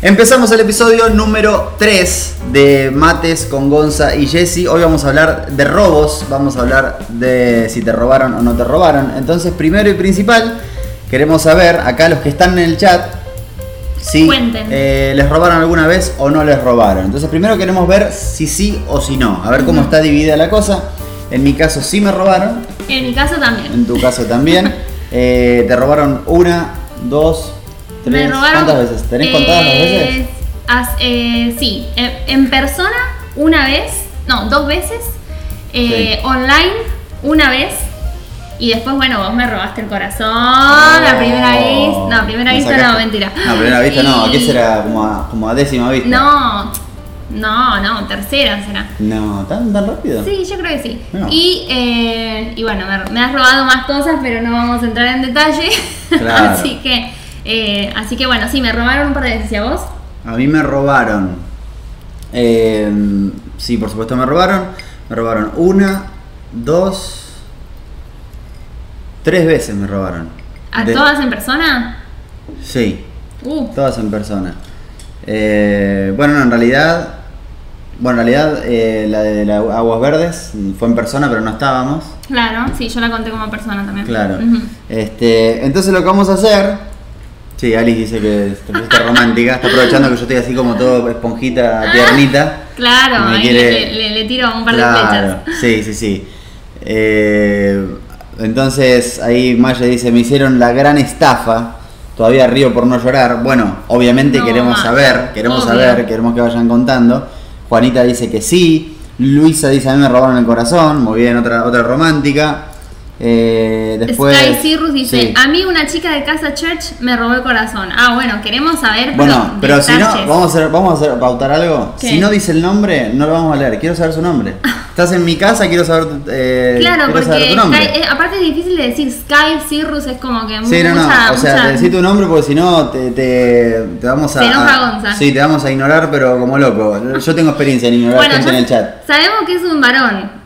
Empezamos el episodio número 3 de Mates con Gonza y Jesse. Hoy vamos a hablar de robos, vamos a hablar de si te robaron o no te robaron. Entonces, primero y principal, queremos saber acá los que están en el chat si eh, les robaron alguna vez o no les robaron. Entonces, primero queremos ver si sí o si no, a ver cómo está dividida la cosa. En mi caso sí me robaron, En mi caso también. en tu caso también. Eh, te robaron una, dos, tres. Me robaron. ¿Cuántas veces? ¿Tenés contadas las eh, veces? as- eh, sí, en, en persona una vez, no, dos veces. eh, Sí. Online una vez. Y después, bueno, vos me robaste el corazón. la primera vista. No, primera Me vista sacaste- no, mentira. No, primera vista no, aquí será como a, como a décima vista. No, no, no, tercera será. No, ¿tan, tan rápido? Sí, yo creo que sí. No. Y, eh, y bueno, me, me has robado más cosas, pero no vamos a entrar en detalle. Claro. así que, eh, así que bueno, sí, me robaron un par de veces. ¿Y a vos? A mí me robaron. eh, sí, por supuesto me robaron. Me robaron una, dos, tres veces me robaron. ¿A De- todas en persona? Sí, Uh, todas en persona. Eh, bueno, no, en realidad. Bueno, en realidad eh, la de la Aguas Verdes fue en persona, pero no estábamos. claro, sí, yo la conté como persona también. Claro. Este, entonces lo que vamos a hacer. Sí, Alice dice que te pusiste romántica. Está aprovechando que yo estoy así como todo esponjita, tiernita. Claro, ahí quiere- le, le- le tiro un par de flechas. Sí, sí, sí. Eh, entonces ahí Maya dice, me hicieron la gran estafa. Todavía río por no llorar. Bueno, obviamente No, queremos saber, queremos obvio. saber, queremos que vayan contando. Juanita dice que sí. Luisa dice, a mí me robaron el corazón. Muy bien, otra, otra romántica. Eh, después, Sky Cirrus dice, sí. a mí una chica de Casa Church me robó el corazón. Ah, bueno, queremos saber Bueno, pero si no, vamos a hacer, vamos a hacer, pautar algo. ¿Qué? Si no dice el nombre, no lo vamos a leer. Quiero saber su nombre. Estás en mi casa, quiero saber, eh, Claro, quiero saber porque tu nombre. Sky- eh, aparte es difícil de decir Sky Cirrus, es como que Sí, no, no. mucha, o sea, mucha- te decí tu nombre porque si no te, te, te vamos a. Enoja a-. Sí, te vamos a ignorar, pero como loco. Yo tengo experiencia en ignorar Bueno, gente en el chat. sabemos que es un varón.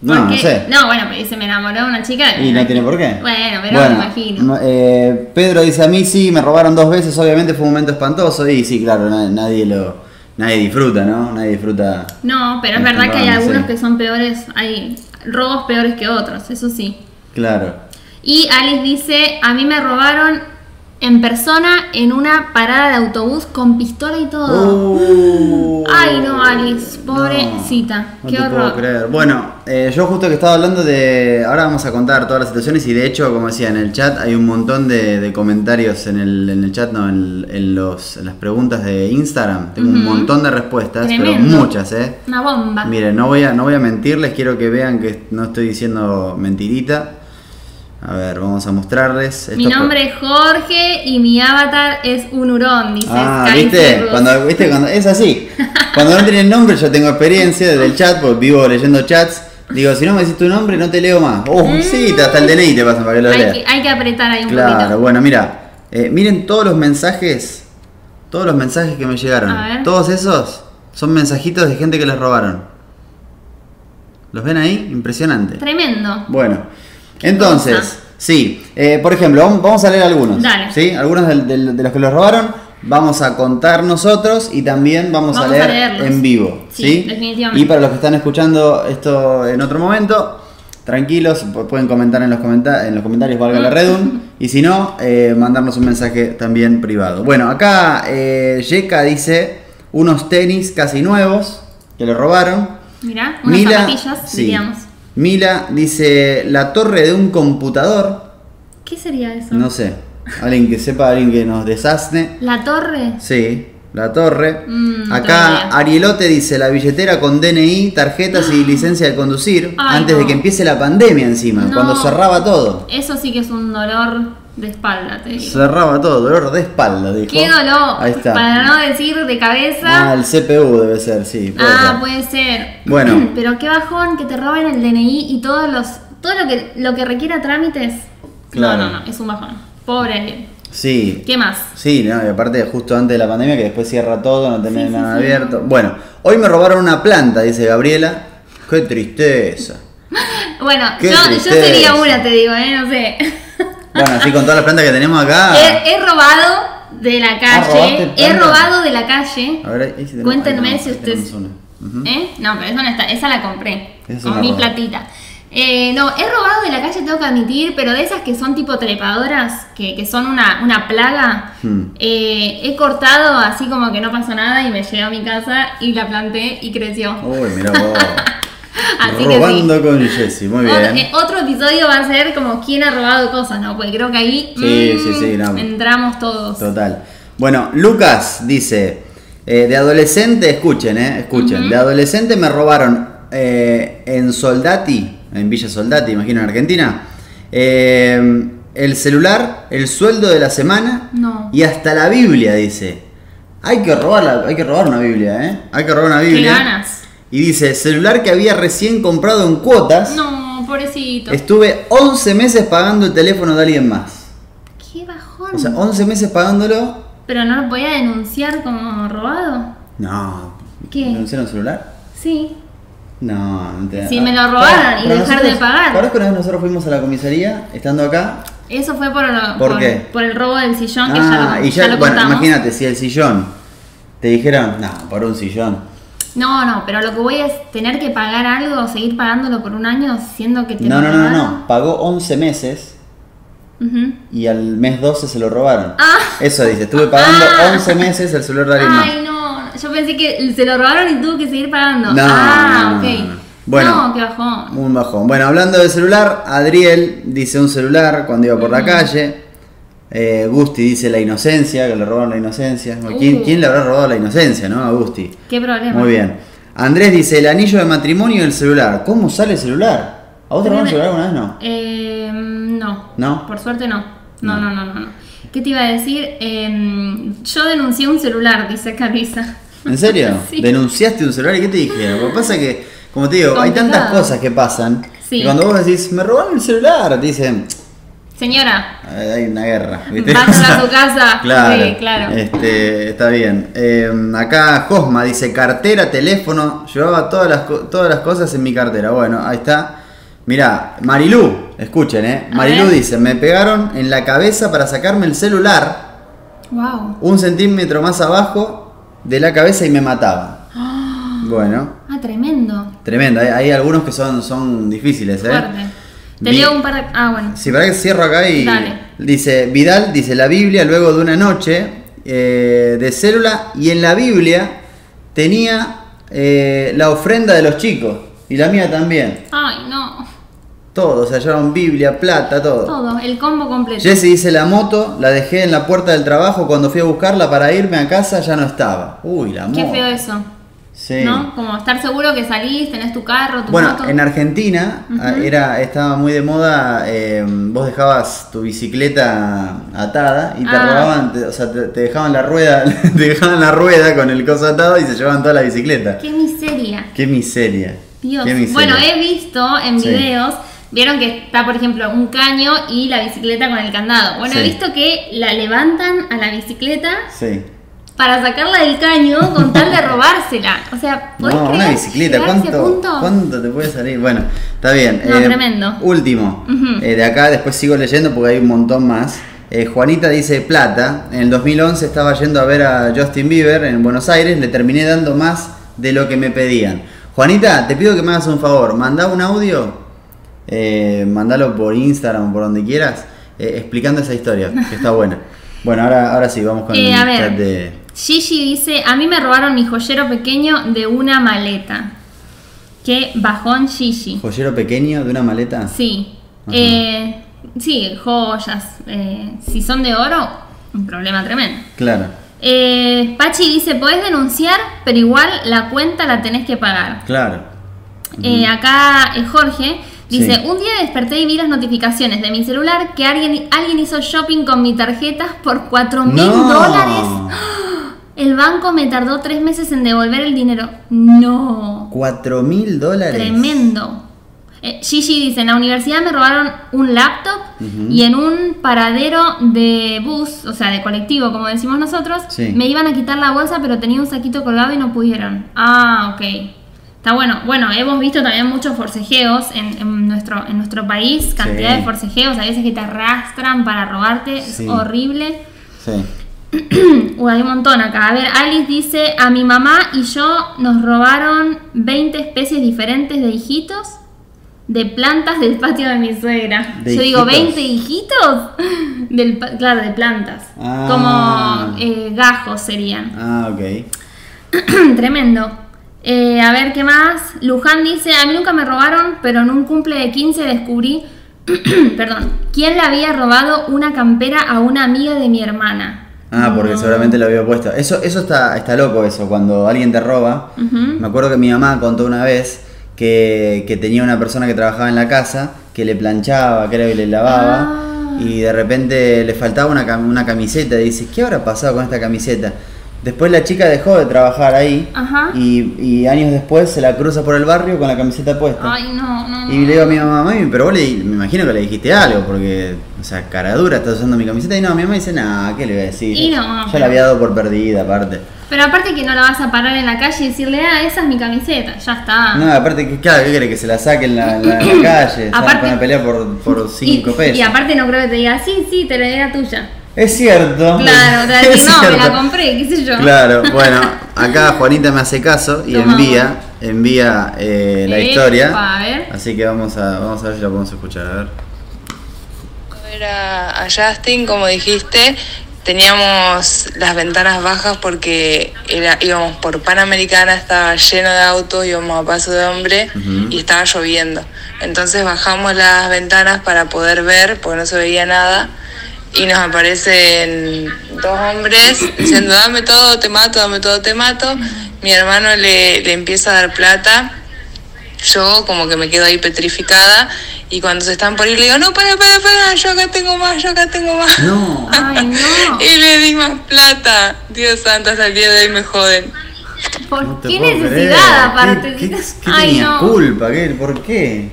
No, no sé. No, bueno, pero dice, me enamoró de una chica. Y no tiene por qué. Bueno, pero me imagino. no, eh, Pedro dice a mí sí, me robaron dos veces, obviamente fue un momento espantoso. Y sí, claro, na- nadie lo. Nadie disfruta, ¿no? Nadie disfruta. No, pero es Este, verdad que hay algunos sí. que son peores, hay robos peores que otros, eso sí. Claro. Y Alice dice, a mí me robaron en persona en una parada de autobús con pistola y todo. Uh, Ay, no, Alice, pobrecita, no qué te horror. puedo creer. Bueno, eh, yo justo que estaba hablando de. Ahora vamos a contar todas las situaciones y de hecho, como decía, en el chat hay un montón de, de comentarios en el, en el chat, no, en, en los, en las preguntas de Instagram. Tengo un montón de respuestas, pero muchas, ¿eh? Una bomba. Miren, no voy, a, no voy a mentirles, quiero que vean que no estoy diciendo mentirita. A ver, vamos a mostrarles. Mi nombre es Jorge y mi avatar es un hurón, dice Ah, Sky ¿viste? Cirrus. Cuando, ¿viste? Cuando, es así. Cuando no tienen nombre, yo tengo experiencia desde el chat, porque vivo leyendo chats. Digo, si no me decís tu nombre, no te leo más. Oh, sí, te- hasta el DNI te pasan para que lo hay, leas. que, hay que apretar ahí un Claro, poquito. bueno, mira. eh, miren todos los mensajes. Todos los mensajes que me llegaron. A ver. Todos esos son mensajitos de gente que les robaron. ¿Los ven ahí? Impresionante. Tremendo. Bueno, entonces, sí, eh, por ejemplo, vam- vamos a leer algunos. Dale. ¿sí? Algunos de los que los robaron, vamos a contar nosotros y también vamos, a Vamos a leer en vivo. Sí, Sí, definitivamente. Y para los que están escuchando esto en otro momento, tranquilos, pu- pueden comentar en los, comenta- en los comentarios, valga la redun, y si no, eh, mandarnos un mensaje también privado. Bueno, acá eh, Yeka dice unos tenis casi nuevos que le robaron. Mirá, unas Mila, zapatillas, sí. diríamos. Mila dice la torre de un computador. ¿Qué sería eso? No sé. Alguien que sepa, alguien que nos desasne. ¿La torre? Sí, la torre. Mm, Acá. Arielote dice la billetera con DNI, tarjetas y licencia de conducir. Ay, antes no. de que empiece la pandemia encima, No. cuando cerraba todo. Eso sí que es un dolor de espalda, te digo. Cerraba todo, dolor de espalda, dijo. ¡Qué dolor! Ahí está. Para no decir de cabeza. Ah, el CPU debe ser, sí. puede Ah, ser. puede ser. Bueno. Pero qué bajón que te roben el DNI y todos los todo lo que lo que requiera trámites. Claro. No, no, no, es un bajón. Pobre. Sí. ¿Qué más? Sí, no, y aparte justo antes de la pandemia que después cierra todo, no tenés Sí, nada sí. abierto. Bueno, hoy me robaron una planta, dice Gabriela. Qué tristeza. Bueno, yo, yo sería una, te digo, ¿eh? No sé. Bueno, así con todas las plantas que tenemos acá. he, he robado de la Ah, ¿robaste calle. He robado de la calle. A ver, ahí sí tenemos- Cuéntenme si ustedes. ¿Eh? No, pero esa no está. Esa la compré. Esa con mi roba. platita. Eh, no, he robado de la calle, tengo que admitir, pero de esas que son tipo trepadoras, que, que son una, una plaga, Hmm. eh, he cortado así como que no pasó nada y me llegué a mi casa y la planté y creció. Uy, mira vos. Así que Robando sí. con Jessy, muy Otro, bien. eh, otro episodio va a ser como quién ha robado cosas, ¿no? Porque creo que ahí Sí, mm, sí, sí, no. entramos todos. Total. Bueno, Lucas dice, eh, de adolescente, escuchen, eh, escuchen, de adolescente me robaron eh, en Soldati, en Villa Soldati, imagino en Argentina, el celular, el sueldo de la semana No. y hasta la Biblia, dice. Hay que robarla, hay que robar una Biblia, ¿eh? Hay que robar una Qué Biblia. ganas. Y dice, celular que había recién comprado en cuotas, No, pobrecito. estuve 11 meses pagando el teléfono de alguien más. Qué bajón. O sea, 11 meses pagándolo Pero no lo podía denunciar como robado. No. ¿Qué? ¿Denunciaron el celular? Sí. No, no te Si me lo robaran y dejar de pagar. ¿Ahora que una vez nosotros fuimos a la comisaría, estando acá? Eso fue por, ¿Por qué? por el robo del sillón que ya Ah, lo, y ya, ya lo bueno, contamos. imagínate, si el sillón te dijeron, no, por un sillón. No, no, pero lo que voy es tener que pagar algo, seguir pagándolo por un año, siendo que te No, no, no, no. Pagó 11 meses y al mes 12 se lo robaron. Ah. Eso dice, estuve pagando Ah. 11 meses el celular de alguien más. Ay, no, yo pensé que se lo robaron y tuvo que seguir pagando. No, ah, no, ok. no, no. Bueno. no, qué bajón. Un bajón. Bueno, hablando de celular, Adriel dice un celular cuando iba por la calle. Eh, Gusti dice la inocencia, que le robaron la inocencia. ¿Quién, Uh. quién le habrá robado la inocencia, no? A Gusti. Qué problema. Muy bien. Andrés dice el anillo de matrimonio y el celular. ¿Cómo sale el celular? ¿A vos te robaron el celular alguna vez? No. Eh, no. ¿No? Por suerte no. No, No. no, no, no. no. ¿Qué te iba a decir? Eh, yo denuncié un celular, dice Carisa. ¿En serio? Sí. ¿Denunciaste un celular y qué te dijeron? Lo que pasa es que, como te digo, hay tantas cosas que pasan. Sí. Y cuando vos decís, me robaron el celular, te dicen, Señora, "Eh, hay una guerra. ¿viste? a su casa. Claro, Sí, claro. Este, está bien. Eh, acá Josma dice cartera, teléfono, llevaba todas las, todas las cosas en mi cartera. Bueno, ahí está. Mirá, Marilú, escuchen, eh. Marilú dice, me pegaron en la cabeza para sacarme el celular Wow. un centímetro más abajo de la cabeza y me mataban. Bueno, Ah, tremendo. tremendo. Hay, hay algunos que son, son difíciles, eh. Fuerte. Te leo un par de. Ah, bueno. Sí, para que cierro acá y Dale. dice Vidal, dice la Biblia luego de una noche eh, de célula y en la Biblia tenía eh, la ofrenda de los chicos y la mía también. Ay, no. Todo, o sea, llevaban Biblia, plata, todo. Todo, el combo completo. Jesse dice la moto, la dejé en la puerta del trabajo, cuando fui a buscarla para irme a casa ya no estaba. Uy, la moto. Qué feo eso. Sí. ¿No? Como estar seguro que salís, tenés tu carro, tu Bueno, moto. en Argentina ah, era, estaba muy de moda, eh, vos dejabas tu bicicleta atada y te Ah. robaban, te- o sea, te, te dejaban la rueda, te dejaban la rueda con el coso atado y se llevaban toda la bicicleta. Qué miseria. Qué miseria. Dios. Qué miseria. Bueno, he visto en Sí. videos, vieron que está, por ejemplo, un caño y la bicicleta con el candado. Bueno, he visto que la levantan a la bicicleta Sí. Para sacarla del caño con tal de robársela. O sea, ¿podés No, una bicicleta, ¿cuánto? ¿cuánto te puede salir? Bueno, está bien. No, tremendo. Último, eh, de acá después sigo leyendo porque hay un montón más. Eh, Juanita dice plata. En el 2011 estaba yendo a ver a Justin Bieber en Buenos Aires. Le terminé dando más de lo que me pedían. Juanita, te pido que me hagas un favor. Mandá un audio. Eh, mandalo por Instagram por donde quieras. eh, explicando esa historia, que está buena. Bueno, ahora, ahora sí, vamos con Eh, el chat de. Gigi dice, a mí me robaron mi joyero pequeño de una maleta. Qué bajón Gigi. ¿Joyero pequeño de una maleta? Sí. Eh, sí, joyas. eh, si son de oro, un problema tremendo. Claro. Eh, Pachi dice, podés denunciar, pero igual la cuenta la tenés que pagar. Claro. Acá Jorge dice, Sí. un día desperté y vi las notificaciones de mi celular que alguien, alguien hizo shopping con mi tarjeta por 4 mil No. dólares. El banco me tardó tres meses en devolver el dinero. No. ¿Cuatro mil dólares? Tremendo. Eh, Gigi dice, en la universidad me robaron un laptop y en un paradero de bus, o sea, de colectivo, como decimos nosotros, Sí. me iban a quitar la bolsa, pero tenía un saquito colgado y no pudieron. Ah, ok. Está bueno. Bueno, hemos visto también muchos forcejeos en, en nuestro, en nuestro país, cantidad Sí. de forcejeos, a veces que te arrastran para robarte, Sí. es horrible. Sí. Uy, hay un montón acá. A ver, Alice dice, a mi mamá y yo nos robaron 20 especies diferentes de hijitos de plantas del patio de mi suegra. ¿De yo digo, hijitos? ¿20 hijitos? Del, claro, de plantas. Ah. Como eh, gajos serían. Ah, ok. Tremendo. Eh, a ver, ¿qué más? Luján dice, a mí nunca me robaron, pero en un cumple de 15 descubrí, perdón, quién le había robado una campera a una amiga de mi hermana. Ah, porque No. seguramente lo había puesto. Eso, eso está, está loco eso, cuando alguien te roba. Me acuerdo que mi mamá contó una vez que, que tenía una persona que trabajaba en la casa, que le planchaba, creo, y le lavaba. Ah. Y de repente le faltaba una, una camiseta. Y dice, ¿qué habrá pasado con esta camiseta? Después la chica dejó de trabajar ahí. Ajá. Y, y años después se la cruza por el barrio con la camiseta puesta. Ay, no, no, no. Y le digo a mi mamá, mami, pero vos le, me imagino que le dijiste algo, porque, o sea, cara dura, estás usando mi camiseta. Y no, mi mamá dice, nah, ¿qué le voy a decir? Y no, pero- la había dado por perdida, aparte. Pero aparte que no la vas a parar en la calle y decirle, ah, esa es mi camiseta, ya está. No, aparte, que, claro, ¿qué quiere? Que se la saque en la, la- la calle. Aparte- Aparte, a pelear por, por cinco y, pesos. y aparte no creo que te diga, sí, sí, te la era tuya. Es cierto. Claro, te a decir, no, me la compré, qué sé yo. Claro, bueno, acá Juanita me hace caso y Toma. envía, envía eh, la historia. a ver. Así que vamos a, vamos a ver si la podemos escuchar. A ver. ver a, a Justin, como dijiste, teníamos las ventanas bajas porque era, íbamos por Panamericana, estaba lleno de autos, íbamos a paso de hombre y estaba lloviendo. Entonces bajamos las ventanas para poder ver, porque no se veía nada, y nos aparecen dos hombres diciendo, dame todo, te mato, dame todo, te mato. Mi hermano le, le empieza a dar plata yo como que me quedo ahí petrificada y cuando se están por ir le digo, no, para, para, para, yo acá tengo más, yo acá tengo más. No. Ay, no. y le di más plata. Dios santo, hasta el día de hoy me joden. ¿Por No qué necesidad creer. aparte? ¿Qué, qué- qué Ay, tenía no. culpa? ¿Qué, ¿Por qué?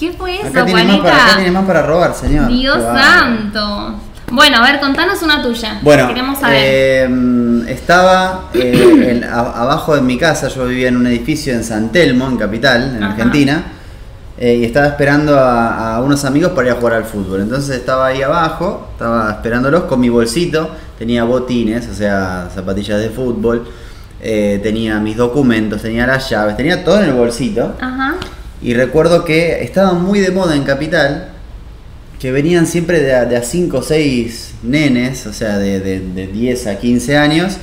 ¿Qué fue eso, Acá tiene, más para, acá tiene Juanita? más para robar, señor. Dios santo. Bueno, a ver, contanos una tuya. Bueno, Queremos saber. eh, estaba eh, en- a- abajo de mi casa, yo vivía en un edificio en San Telmo, en Capital, en Ajá. Argentina, eh, y estaba esperando a, a unos amigos para ir a jugar al fútbol. Entonces estaba ahí abajo, estaba esperándolos con mi bolsito, tenía botines, o sea, zapatillas de fútbol, tenía mis documentos, tenía las llaves, tenía todo en el bolsito. Ajá. Y recuerdo que estaba muy de moda en Capital, que venían siempre de a, de a 5 o 6 nenes, o sea, de, de, de 10 a 15 años,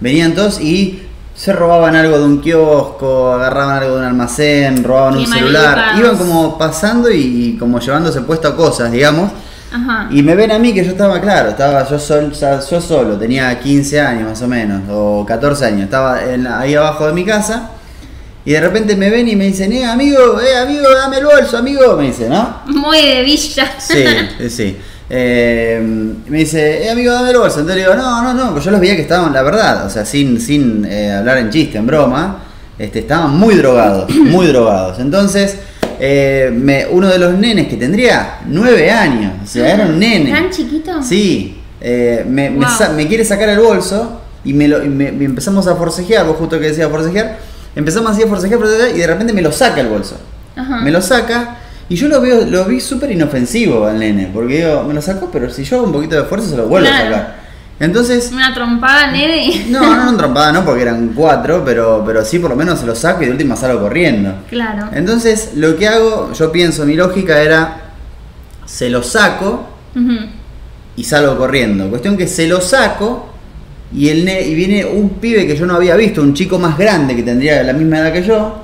venían todos y se robaban algo de un kiosco, agarraban algo de un almacén, robaban Qué un celular, iban como pasando y, y como llevándose puesto a cosas, digamos. Ajá. Y me ven a mí que yo estaba claro, estaba yo, sol, yo solo, tenía 15 años más o menos, o 14 años, estaba en la- ahí abajo de mi casa y de repente me ven y me dicen, eh amigo, eh amigo, dame el bolso, amigo, me dice, ¿no? Muy de villa. Sí, sí, sí. Eh, me dice, eh amigo, dame el bolso, entonces le digo, no, no, no, pues yo los veía que estaban, la verdad, o sea, sin, sin eh, hablar en chiste, en broma, este, estaban muy drogados, muy drogados. Entonces, eh, me- uno de los nenes que tendría nueve años, o sea, era un nene. ¿Tan chiquito? Sí, eh, me, me Wow. sa- me quiere sacar el bolso y, me, lo, y me- me empezamos a forcejear, vos justo que decía forcejear, empezamos así a forcejear, y de repente me lo saca el bolso. Ajá. Me lo saca y yo lo veo, lo vi súper inofensivo al nene, porque digo, me lo sacó, pero si yo hago un poquito de esfuerzo se lo vuelvo Claro. a sacar. Entonces, Una trompada, nene. no, no, no trompada, no, porque eran cuatro, pero, pero sí por lo menos se lo saco y de última salgo corriendo. Claro. Entonces, lo que hago, yo pienso, mi lógica era, se lo saco y salgo corriendo. Cuestión que se lo saco y, el ne- y viene un pibe que yo no había visto, un chico más grande que tendría la misma edad que yo,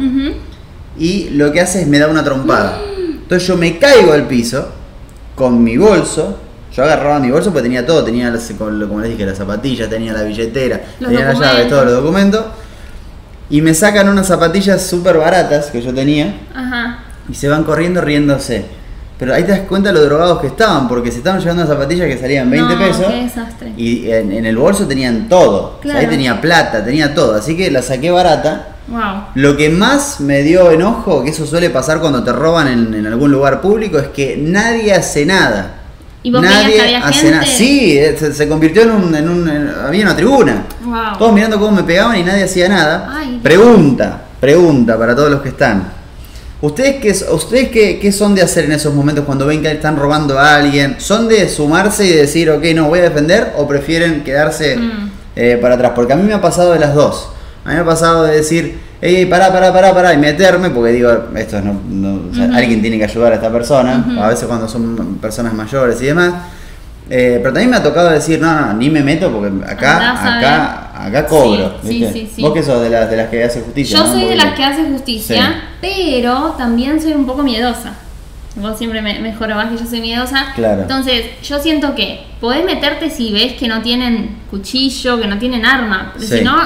y lo que hace es me da una trompada. Entonces yo me caigo al piso con mi bolso. Yo agarraba mi bolso porque tenía todo, tenía las- como les dije, las zapatillas, tenía la billetera, Los tenía las llaves, todos los documentos. Y me sacan unas zapatillas súper baratas que yo tenía Ajá. y se van corriendo riéndose. Pero ahí te das cuenta de lo drogados que estaban, porque se estaban llevando zapatillas que salían 20 No, pesos. Qué desastre. Y en, en el bolso tenían todo. O sea, ahí Claro. tenía plata, tenía todo. Así que la saqué barata. Wow. Lo que más me dio enojo, que eso suele pasar cuando te roban en, en algún lugar público, es que nadie hace nada. ¿Y vos nadie que había hace gente? nada. Sí, eh, se, se convirtió en un, en un- en- había una tribuna. Wow. Todos mirando cómo me pegaban y nadie hacía nada. Ay. Pregunta, pregunta para todos los que están. ¿Ustedes, qué, ustedes qué, qué son de hacer en esos momentos cuando ven que están robando a alguien? ¿Son de sumarse y decir, ok, no, voy a defender? ¿O prefieren quedarse Mm. eh, para atrás? Porque a mí me ha pasado de las dos. A mí me ha pasado de decir, hey, pará, pará, pará, pará, y meterme, porque digo, esto no, no- o sea, alguien tiene que ayudar a esta persona, a veces cuando son personas mayores y demás. Eh, pero también me ha tocado decir, no, no, ni me meto porque acá, acá, acá cobro. Sí, sí, ¿viste? sí, sí. Vos que sos de las, de las que hace justicia. Yo ¿no? soy de las que hace justicia, pero también soy un poco miedosa. Vos siempre me, me jorobás que yo soy miedosa. Claro. Entonces, yo siento que podés meterte si ves que no tienen cuchillo, que no tienen arma. Pero si no,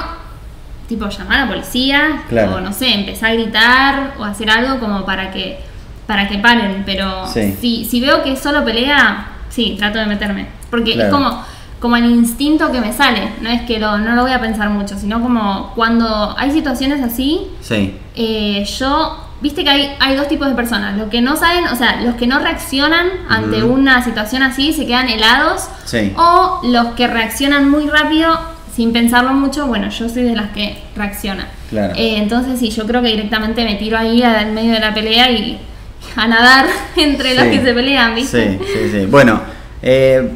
tipo llamar a la policía Claro. o no sé, empezar a gritar o hacer algo como para que para que paren. Pero si, si veo que es solo pelea, sí, trato de meterme. Porque Claro. es como, como el instinto que me sale. No es que lo, no lo voy a pensar mucho, sino como cuando hay situaciones así, Sí, eh, yo, viste que hay, hay dos tipos de personas, los que no saben, o sea, los que no reaccionan ante una situación así, se quedan helados, sí. o los que reaccionan muy rápido sin pensarlo mucho, bueno, yo soy de las que reacciona. Claro. Eh, entonces sí, yo creo que directamente me tiro ahí en medio de la pelea y a nadar entre los que se pelean, ¿viste? Sí, sí, sí. Bueno, eh,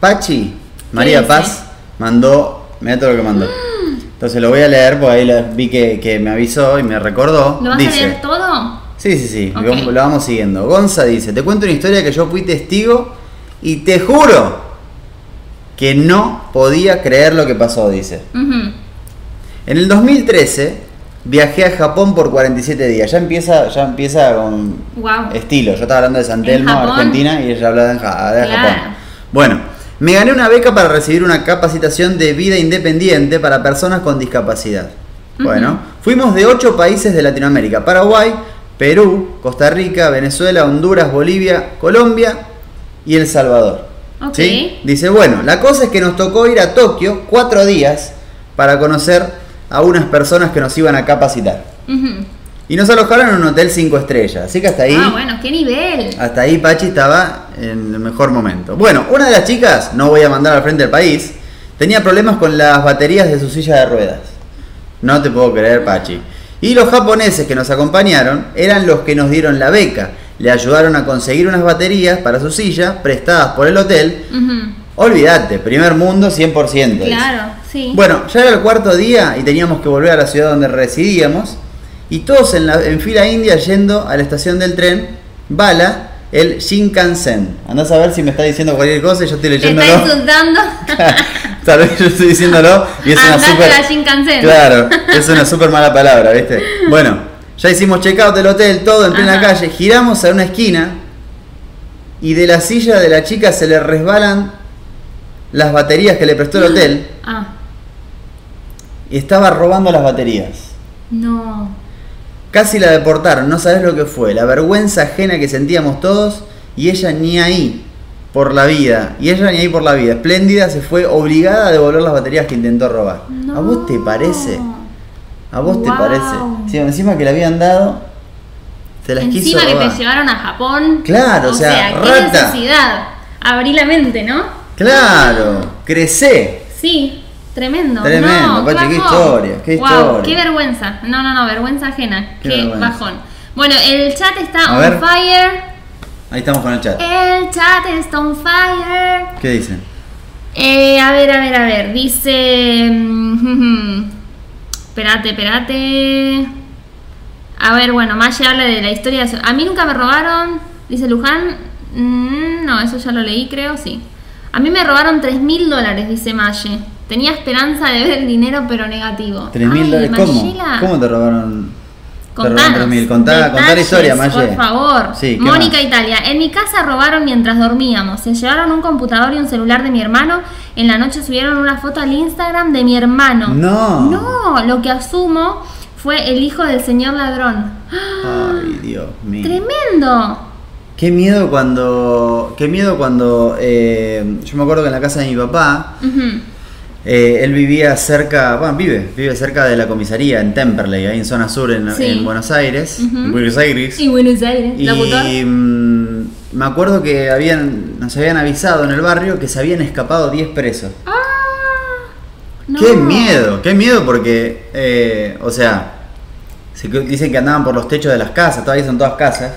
Pachi, María? Paz, mandó, mira todo lo que mandó. Entonces lo voy a leer porque ahí vi que, que me avisó y me recordó. ¿Lo vas dice, a leer todo? Sí, sí, sí, lo, vamos siguiendo. Gonza dice, te cuento una historia que yo fui testigo y te juro que no podía creer lo que pasó, dice. Ujú. En el 2013 viajé a Japón por 47 días. Ya empieza, ya empieza con Wow. estilo. Yo estaba hablando de San ¿En Telmo? Argentina, y ella hablaba Ja- de Claro. Japón. Bueno, me gané una beca para recibir una capacitación de vida independiente para personas con discapacidad. Bueno, fuimos de ocho países de Latinoamérica: Paraguay, Perú, Costa Rica, Venezuela, Honduras, Bolivia, Colombia y El Salvador. Ok. ¿Sí? Dice, bueno, la cosa es que nos tocó ir a Tokio cuatro días para conocer a unas personas que nos iban a capacitar. Y nos alojaron en un hotel cinco estrellas. Así que hasta ahí, Ah, bueno, qué nivel. hasta ahí Pachi estaba en el mejor momento. Bueno, una de las chicas, no voy a mandar al frente del país, tenía problemas con las baterías de su silla de ruedas. No te puedo creer, Pachi. Y los japoneses que nos acompañaron eran los que nos dieron la beca. Le ayudaron a conseguir unas baterías para su silla prestadas por el hotel. Ujú. Olvídate, primer mundo 100%. dice. Claro, sí. Bueno, ya era el cuarto día y teníamos que volver a la ciudad donde residíamos. Y todos en, la, en fila india yendo a la estación del tren, Bala, el Shinkansen. Andás a ver si me está diciendo cualquier cosa y yo estoy Te está leyéndolo. insultando. Tal vez yo estoy diciéndolo y es una super. a la Shinkansen. Claro, es una super mala palabra, ¿viste? Bueno, ya hicimos check-out del hotel, todo en plena Ajá. calle. Giramos a una esquina y de la silla de la chica se le resbalan las baterías que le prestó el hotel Ah, y estaba robando las baterías. no. Casi la deportaron, no sabes lo que fue, la vergüenza ajena que sentíamos todos y ella ni ahí por la vida, y ella ni ahí por la vida, espléndida, se fue obligada a devolver las baterías que intentó robar. ¿A vos te parece? ¿A vos te parece? Sí, encima que le habían dado, se las quiso Encima que robar. te llevaron a Japón. Claro, o sea, qué rata. necesidad. Abrí la mente, ¿no? Claro, crecé. Sí, tremendo. Tremendo, no, Pachi, qué historia, qué Wow, historia. qué vergüenza. No, no, no, vergüenza ajena. Qué Qué, vergüenza. bajón. Bueno, el chat está A on ver. fire. Ahí estamos con el chat. El chat está on fire. ¿Qué dicen? Eh, a ver, a ver, a ver. Dice. mm, Espérate, espérate. A ver, bueno, Maya habla de la historia. de A mí nunca me robaron. Dice Luján. Mm, no, eso ya lo leí, creo, sí. A mí me robaron 3 mil dólares, dice Maye. Tenía esperanza de ver el dinero, pero negativo. ¿Tres mil Ay, dólares? ¿Cómo? ¿Cómo te robaron? te Contanos, 3.000? Contá, detalles, historia, Maye. Por favor. Sí, ¿qué Mónica más? Italia. En mi casa robaron mientras dormíamos. Se llevaron un computador y un celular de mi hermano. En la noche subieron una foto al Instagram de mi hermano. No. No, lo que asumo fue el hijo del señor ladrón. Ay, Dios mío. Tremendo. Qué miedo cuando. Qué miedo cuando. eh, yo me acuerdo que en la casa de mi papá. Eh, él vivía cerca. Bueno, vive. Vive cerca de la comisaría en Temperley, ahí en zona sur en, Sí. en Buenos Aires. En Buenos Aires. Y Buenos Aires. Y mm, me acuerdo que habían, nos habían avisado en el barrio que se habían escapado 10 presos. Ah, no. ¡Qué miedo! ¡Qué miedo! Porque, eh, o sea, se dicen que andaban por los techos de las casas, todavía son todas casas,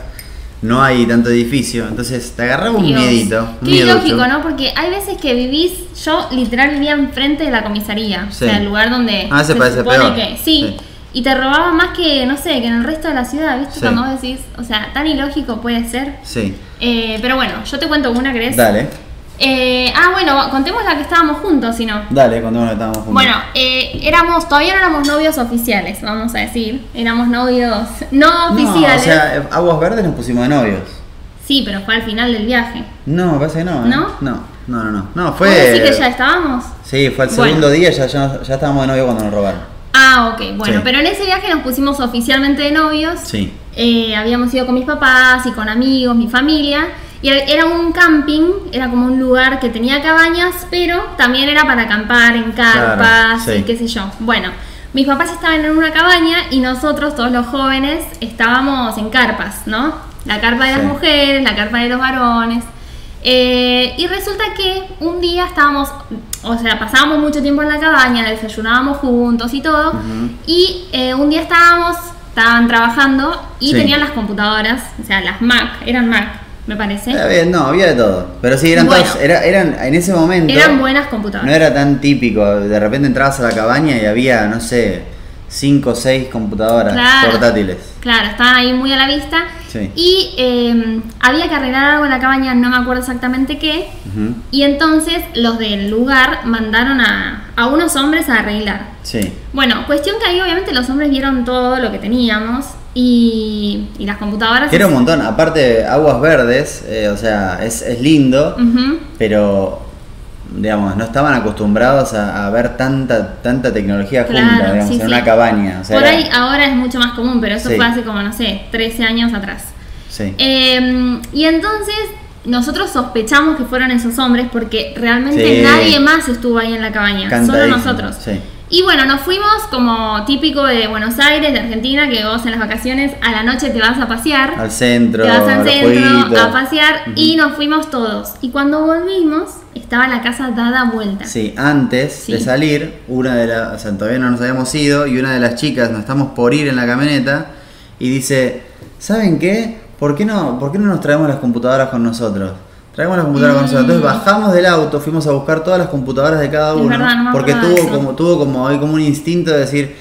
no hay tanto edificio, entonces te agarraba un Dios. miedito. un Qué ilógico, ¿no? Porque hay veces que vivís, yo literal vivía enfrente de la comisaría, Sí. o sea, el lugar donde Ah, ese se parece supone peor. que sí, Sí. y te robaban más que, no sé, que en el resto de la ciudad, ¿viste? Sí. Cuando vos decís, o sea, tan ilógico puede ser. Sí, Eh, pero bueno, yo te cuento una, ¿crees? dale, Eh, ah, bueno, contemos la que estábamos juntos, si no. dale, contemos que estábamos juntos. Bueno, eh, éramos, todavía no éramos novios oficiales, vamos a decir. Éramos novios no no, oficiales. o sea, eh, aguas verdes nos pusimos de novios. sí, pero fue al final del viaje. No, parece que no. ¿eh? ¿No? No, no, no, no. No, ¿Vos fue. que ya estábamos? Sí, fue el Bueno. segundo día, ya, ya, ya estábamos de novio cuando nos robaron. Ah, ok, bueno, Sí. pero en ese viaje nos pusimos oficialmente de novios. Sí. Eh, habíamos ido con mis papás y con amigos, mi familia. Y era un camping, era como un lugar que tenía cabañas, pero también era para acampar en carpas Claro, sí. y qué sé yo. Bueno, mis papás estaban en una cabaña y nosotros, todos los jóvenes, estábamos en carpas, ¿no? La carpa de las mujeres, la carpa de los varones. Eh, y resulta que un día estábamos, o sea, pasábamos mucho tiempo en la cabaña, desayunábamos juntos y todo. Ujú. Y eh, un día estábamos, estaban trabajando y Sí. tenían las computadoras, o sea, las Mac, eran Mac, me parece. Está bien, no, había de todo. Pero sí, eran Bueno. todos. Era, eran en ese momento. Eran buenas computadoras. No era tan típico. De repente entrabas a la cabaña y había, no sé, cinco o seis computadoras Claro. portátiles. Claro, estaban ahí muy a la vista. Sí. Y eh, había que arreglar algo en la cabaña, no me acuerdo exactamente qué. Y entonces los del lugar mandaron a, a unos hombres a arreglar. Sí. Bueno, cuestión que ahí obviamente los hombres vieron todo lo que teníamos y, y las computadoras... Era un montón. Aparte, aguas verdes, eh, o sea, es, es lindo, pero digamos, no estaban acostumbrados a, a ver tanta tanta tecnología junta, Claro, digamos, sí, en sí. una cabaña. O sea, Por era- ahí ahora es mucho más común, pero eso Sí. fue hace como, no sé, 13 años atrás. Sí. Eh, y entonces nosotros sospechamos que fueron esos hombres porque realmente Sí. nadie más estuvo ahí en la cabaña, solo nosotros. Y bueno, nos fuimos como típico de Buenos Aires, de Argentina, que vos en las vacaciones a la noche te vas a pasear. al centro, te vas al centro a pasear y nos fuimos todos. Y cuando volvimos, estaba la casa dada vuelta. Sí, antes Sí. de salir, una de las, o sea, todavía no nos habíamos ido y una de las chicas nos estamos por ir en la camioneta y dice, ¿saben qué? ¿Por qué no, por qué no nos traemos las computadoras con nosotros? Traemos las computadoras con nosotros. Entonces bajamos del auto, fuimos a buscar todas las computadoras de cada uno, verdad, no me porque tuvo como tuvo como hay como un instinto de decir,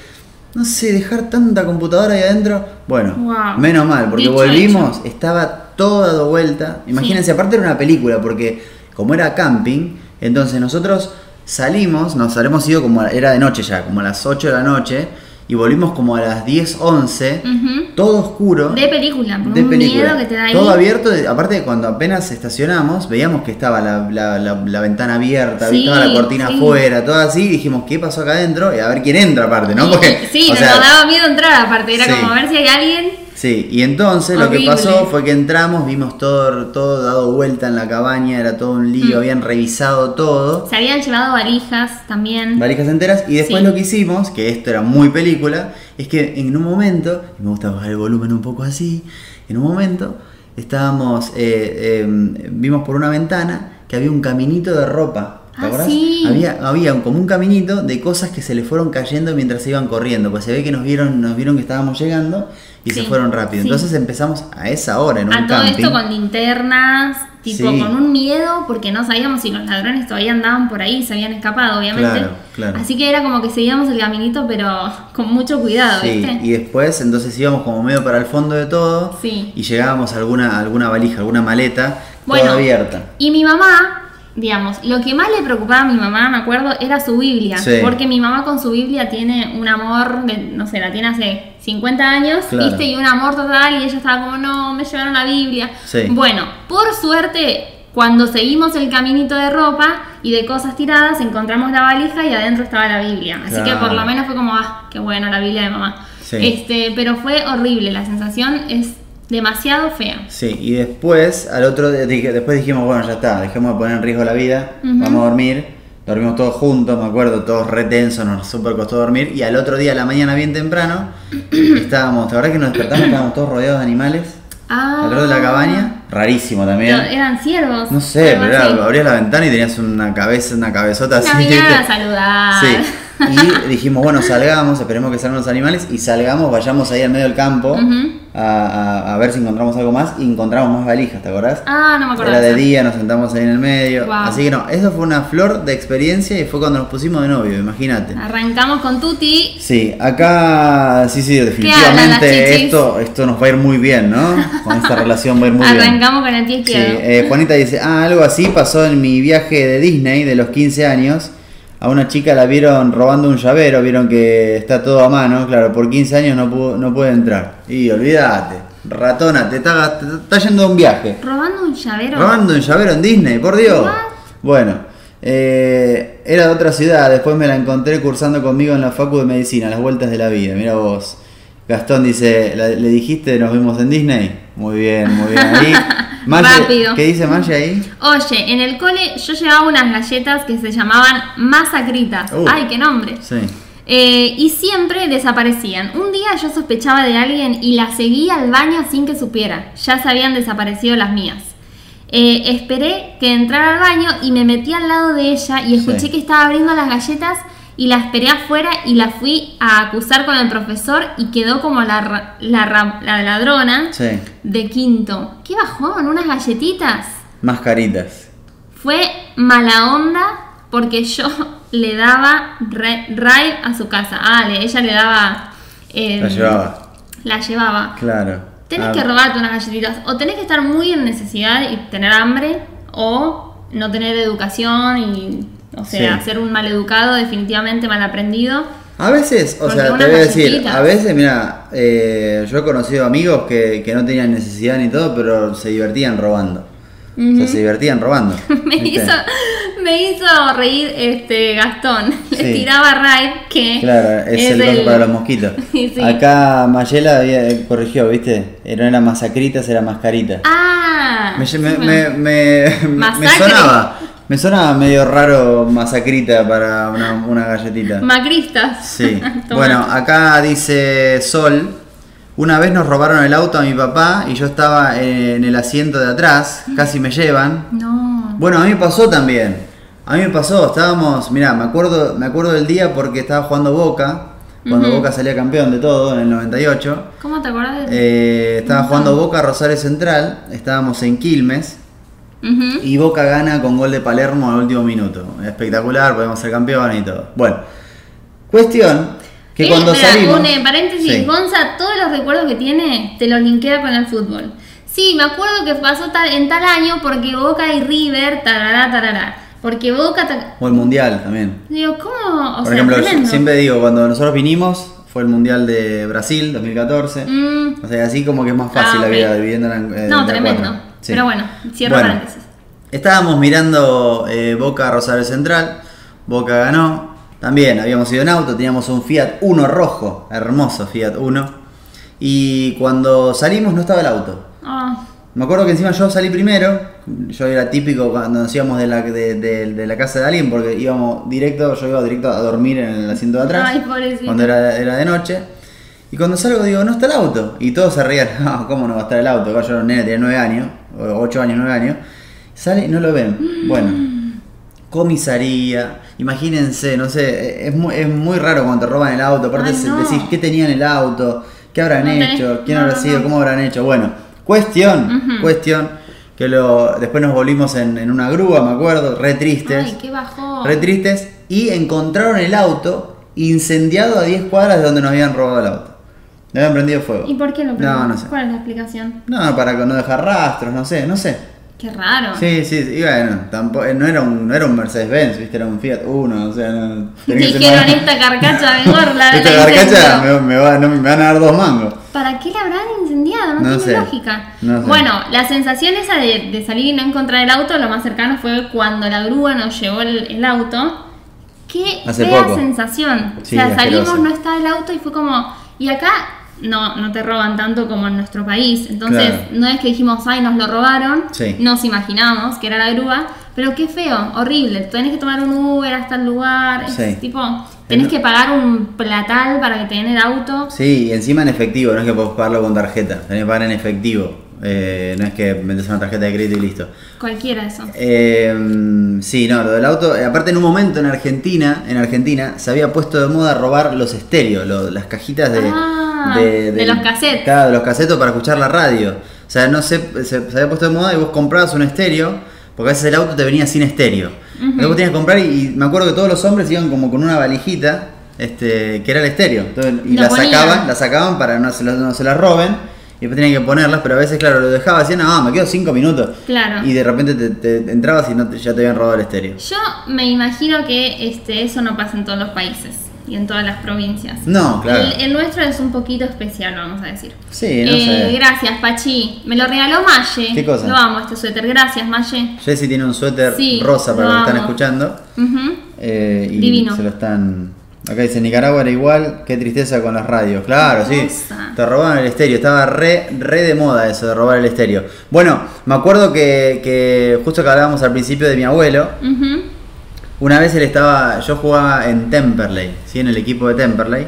no sé, dejar tanta computadora ahí adentro. Bueno, Wow. menos mal, porque Dicho, volvimos, estaba todo dado vuelta. Imagínense, aparte era una película, porque como era camping, entonces nosotros salimos, nos habremos ido como, era de noche ya, como a las 8 de la noche, y volvimos como a las 10, 11, Ujú. todo oscuro. De película, de un película. miedo que te da ahí. Todo abierto, aparte cuando apenas estacionamos, veíamos que estaba la, la- la- la ventana abierta, Sí, estaba la cortina sí. afuera, todo así, y dijimos, ¿qué pasó acá adentro? Y a ver quién entra aparte, ¿no? Porque, sí, o nos sea, daba miedo entrar aparte, era como a ver si hay alguien. Sí, y entonces lo que pasó fue que entramos, vimos todo, todo dado vuelta en la cabaña, era todo un lío, Mm. habían revisado todo, Se habían llevado valijas también. valijas enteras, y después Sí. lo que hicimos, que esto era muy película, es que en un momento, y me gusta bajar el volumen un poco así, en un momento estábamos, eh, eh, vimos por una ventana que había un caminito de ropa. ¿Te Ah, acordás? sí. Había, había como un caminito de cosas que se le fueron cayendo mientras se iban corriendo. Pues se ve que nos vieron, nos vieron que estábamos llegando y se fueron rápido. sí. Entonces empezamos a esa hora en un A todo camping. esto con linternas, tipo Sí. con un miedo, porque no sabíamos si los ladrones todavía andaban por ahí, se habían escapado, obviamente. Claro, claro. Así que era como que seguíamos el caminito, pero con mucho cuidado, Sí, ¿viste? y después entonces íbamos como medio para el fondo de todo Sí. y llegábamos a alguna, alguna valija, alguna maleta Bueno. toda abierta. Y mi mamá, digamos, lo que más le preocupaba a mi mamá, me acuerdo, era su Biblia. Sí. Porque mi mamá con su Biblia tiene un amor, de, no sé, la tiene hace 50 años, Claro. ¿viste? Y un amor total, y ella estaba como, no, me llevaron la Biblia. Sí. Bueno, por suerte, cuando seguimos el caminito de ropa y de cosas tiradas, encontramos la valija y adentro estaba la Biblia. Así que por lo menos fue como, ah, qué bueno, la Biblia de mamá. Sí. Este, pero fue horrible, la sensación es demasiado fea. Sí, y después, al otro dije- después dijimos, bueno, ya está, dejemos de poner en riesgo la vida, vamos a dormir. Dormimos todos juntos, me acuerdo, todos retensos, nos super costó dormir. Y al otro día, a la mañana, bien temprano, estábamos, ¿te acordás que nos despertamos? Estábamos todos rodeados de animales Ah. alrededor de la cabaña. Rarísimo también. Eran ciervos. No sé, pero era, abrías la ventana y tenías una cabeza, una cabezota Una así. ¿viste? a saludar. Sí, Y dijimos, bueno, salgamos, esperemos que salgan los animales y salgamos, vayamos ahí al medio del campo a, a- a ver si encontramos algo más. Y encontramos más valijas, ¿te acordás? Ah, no me acuerdo. Era de día, nos sentamos ahí en el medio. Wow. Así que no, eso fue una flor de experiencia y fue cuando nos pusimos de novio, imagínate. Arrancamos con Tuti. Sí, acá sí, sí, definitivamente esto, esto nos va a ir muy bien, ¿no? Con esta relación va a ir muy bien. Arrancamos con el pie Sí, izquierdo. eh, Juanita dice, ah, algo así pasó en mi viaje de Disney de los 15 años. A una chica la vieron robando un llavero, vieron que está todo a mano, claro, por 15 años no, pudo- no puede entrar. Y olvídate, ratona, te está, te está yendo a un viaje. Robando un llavero. Robando un llavero en Disney, por Dios. What? Bueno, eh, era de otra ciudad, después me la encontré cursando conmigo en la Facu de Medicina, las vueltas de la vida, mira vos. Gastón dice, ¿la- ¿le dijiste nos vimos en Disney? Muy bien, muy bien. Ahí, Maye- Rápido. ¿Qué dice Maya ahí? Oye, en el cole yo llevaba unas galletas que se llamaban masacritas. Uh. Ay, qué nombre. Sí. Eh, y siempre desaparecían. Un día yo sospechaba de alguien y las seguía al baño sin que supiera. Ya se habían desaparecido las mías. Eh, esperé que entrara al baño y me metí al lado de ella y escuché Sí. que estaba abriendo las galletas y la esperé afuera y la fui a acusar con el profesor y quedó como la, la, la ladrona Sí. de quinto. ¿Qué bajón? ¿Unas galletitas? Mascaritas. Fue mala onda porque yo le daba ride a su casa. Ah, le- ella le daba... eh, La llevaba. La llevaba. Claro. Tenés Ah, que robarte unas galletitas. O tenés que estar muy en necesidad y tener hambre. O no tener educación y... O sea, Sí. ser un mal educado, definitivamente mal aprendido. A veces, o sea, te voy a decir, a veces, mira, eh, yo he conocido amigos que, que no tenían necesidad ni todo, pero se divertían robando. O sea, se divertían robando. Me ¿viste? hizo, me hizo reír este Gastón. Le tiraba ride que Claro, es, el coso para los mosquitos. Sí, sí. Acá Mayela había, eh, corrigió, ¿viste? No era masacritas, era mascarita. Ah, me, me, me, me- sonaba, me sonaba medio raro masacrita para una, una galletita. Macristas. Sí. Bueno, acá dice Sol. Una vez nos robaron el auto a mi papá y yo estaba en el asiento de atrás, casi me llevan. No. Bueno, a mí me pasó también. A mí me pasó, estábamos, mirá, me acuerdo, me acuerdo del día porque estaba jugando Boca, cuando. Boca salía campeón de todo en el 98. ¿Cómo te acordás de Eh, estaba jugando Boca Rosario Central, estábamos en Quilmes Y Boca gana con gol de Palermo al último minuto. Espectacular, podemos ser campeones y todo. Bueno, cuestión que Eh, cuando espera, salimos... un, paréntesis, Sí. Gonza, todos los recuerdos que tiene te los linkea con el fútbol. Sí, me acuerdo que pasó tal, en tal año porque Boca y River, tarará, tarará. Porque Boca. ta- O el Mundial también. Digo, ¿cómo? O Por sea, ejemplo, tremendo. siempre digo, cuando nosotros vinimos, fue el Mundial de Brasil 2014. Mm, O sea, así como que es más fácil Ah, la vida dividiéndola en eh, no, tremendo. cuatro. Sí. Pero bueno, cierro Bueno, paréntesis. Estábamos mirando eh, Boca Rosario Central, Boca ganó. También habíamos ido en auto, teníamos un Fiat Uno rojo, hermoso Fiat Uno. Y cuando salimos no estaba el auto. Ah, Me acuerdo que encima yo salí primero, yo era típico cuando nos íbamos de la, de, de- de la casa de alguien porque íbamos directo, yo iba directo a dormir en el asiento de atrás, Ay, pobrecito. cuando era, era de noche. Y cuando salgo digo, no está el auto. Y todos se rían, no, ¿cómo no va a estar el auto? Yo era un nene, tenía 9 años, 8 años, 9 años. Sale y no lo ven. Bueno, comisaría, imagínense, no sé, es muy, es muy raro cuando te roban el auto. Aparte Ay, no. decís, ¿qué tenían en el auto? ¿Qué habrán No hecho? ¿Quién no, habrá sido? ¿Cómo habrán hecho? Bueno, cuestión, cuestión, que lo, después nos volvimos en, en una grúa, me acuerdo, re tristes, ay, qué bajó. re tristes, y encontraron el auto incendiado a 10 cuadras de donde nos habían robado el auto. Le habían prendido fuego. ¿Y por qué lo No, perdimos? no sé. ¿Cuál es la explicación? No, para no dejar rastros, no sé, no sé. Qué raro. Sí, sí, sí, y bueno, tampoco, eh, no era un, no era un Mercedes-Benz, viste, era un Fiat Uno, o sea, no... Dijeron esta carcacha mejor la Esta la carcacha me, me va- no, me van a dar dos mangos. ¿Para qué la habrán incendiado? No, No tiene sé, lógica. no sé. Bueno, la sensación esa de, de salir y no encontrar el auto, lo más cercano fue cuando la grúa nos llevó el, el auto. Qué Hace fea poco. sensación. Sí, o sea, asqueroso. salimos, no está el auto y fue como. Y acá no, no te roban tanto como en nuestro país. Entonces, Claro. no es que dijimos, ay, nos lo robaron. Sí. Nos imaginamos que era la grúa. Pero qué feo, horrible. Tenés que tomar un Uber hasta el lugar. Es Sí. tipo, tenés que pagar un platal para que te den el auto. Sí, y encima en efectivo, no es que podés pagarlo con tarjeta, tenés que pagar en efectivo. Eh, no es que metes una tarjeta de crédito y listo. Cualquiera eso. Eh, sí, no, lo del auto. eh, aparte, en un momento en Argentina, en Argentina, se había puesto de moda robar los estéreos, lo- las cajitas de, Ah, de los cassettes. Claro, de los casetos para escuchar la radio. O sea, no sé, se, se había puesto de moda y vos comprabas un estéreo, porque a veces el auto te venía sin estéreo. Entonces vos tenías que comprar y, y me acuerdo que todos los hombres iban como con una valijita, este, que era el estéreo. Entonces, y Lo la ponían. sacaban, la sacaban para no se, lo- no se la roben. Y después tenían que ponerlas, pero a veces, claro, lo dejaba así, no, me quedo cinco minutos. Claro. Y de repente te, te entrabas y no te- ya te habían robado el estéreo. Yo me imagino que este, eso no pasa en todos los países y en todas las provincias. No, claro. El, el nuestro es un poquito especial, vamos a decir. Sí, no Eh, sé. Gracias, Pachi. Me lo regaló Maye. ¿Qué cosa? Lo amo este suéter. Gracias, Maye. Jessy tiene un suéter Sí, rosa para lo los que están escuchando. Eh, y Divino. se lo están. Acá dice Nicaragua era igual, qué tristeza con las radios. Claro, sí. Te robaban el estéreo, estaba re, re de moda eso de robar el estéreo. Bueno, me acuerdo que, que justo que hablábamos al principio de mi abuelo, Ujú. Una vez él estaba, yo jugaba en Temperley, ¿sí? en el equipo de Temperley,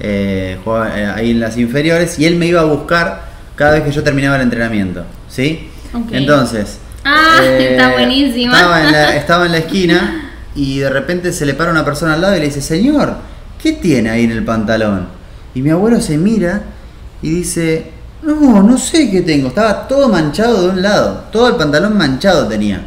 eh, jugaba eh, ahí en las inferiores, y él me iba a buscar cada vez que yo terminaba el entrenamiento, ¿sí? Entonces... eh, Ah, está buenísima. Estaba en, la, estaba en la esquina y de repente se le para una persona al lado y le dice, señor, ¿qué tiene ahí en el pantalón? Y mi abuelo se mira y dice, no, no sé qué tengo, estaba todo manchado de un lado, todo el pantalón manchado tenía.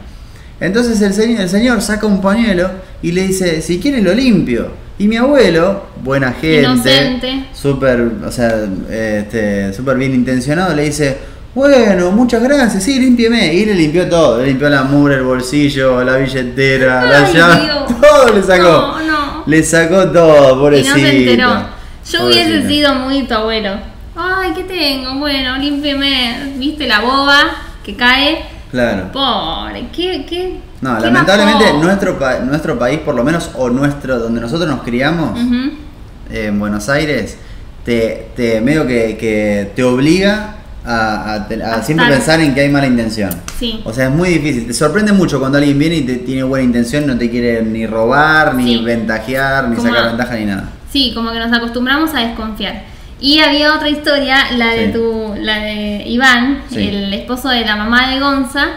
Entonces el señor, el señor saca un pañuelo y le dice, si quiere lo limpio. Y mi abuelo, buena gente, súper, o sea, este, súper bien intencionado, le dice, bueno, muchas gracias, sí, límpieme. Y le limpió todo, le limpió la mugre, el bolsillo, la billetera, la llave, Dios. todo le sacó. No, no. Le sacó todo, Y pobrecito. no se enteró. Yo hubiese sido muy tu abuelo. Ay, ¿qué tengo? Bueno, límpieme. ¿Viste la boba que cae? Claro. Pobre, ¿qué? qué No, qué lamentablemente nuestro, pa- nuestro país, por lo menos, o nuestro, donde nosotros nos criamos, eh, en Buenos Aires, te, te medio que, que te obliga a, a te- a A siempre estar. pensar en que hay mala intención. Sí. O sea, es muy difícil. Te sorprende mucho cuando alguien viene y te tiene buena intención, no te quiere ni robar, ni Sí. ventajear, ni Como- sacar ventaja, ni nada. Sí, como que nos acostumbramos a desconfiar. Y había otra historia, la de Sí. tu, la de Iván, Sí. el esposo de la mamá de Gonza,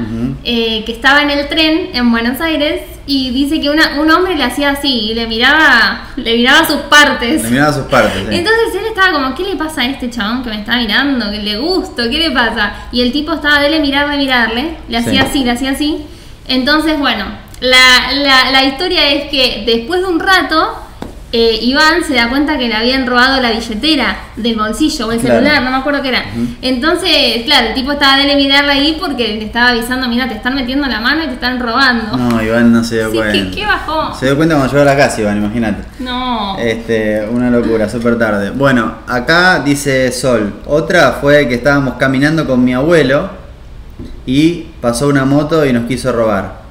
eh, que estaba en el tren en Buenos Aires y dice que una- un hombre le hacía así y le miraba, le miraba sus partes. Le miraba sus partes. sí. Entonces él estaba como, ¿qué le pasa a este chabón que me está mirando? ¿Que le gusto? ¿Qué le pasa? Y el tipo estaba de mirarle, mirarle, le hacía Sí. así, le hacía así. Entonces, bueno, la, la- la historia es que después de un rato, eh, Iván se da cuenta que le habían robado la billetera del bolsillo o el Claro. celular, no me acuerdo qué era. Entonces, claro, el tipo estaba de mirarle ahí porque le estaba avisando, mira, te están metiendo la mano y te están robando. No, Iván no se dio Sí, cuenta. ¿qué, qué bajó? Se dio cuenta cuando llegó a la casa, Iván, imagínate. No. Este, una locura, súper tarde. Bueno, acá dice Sol. Otra fue que estábamos caminando con mi abuelo y pasó una moto y nos quiso robar.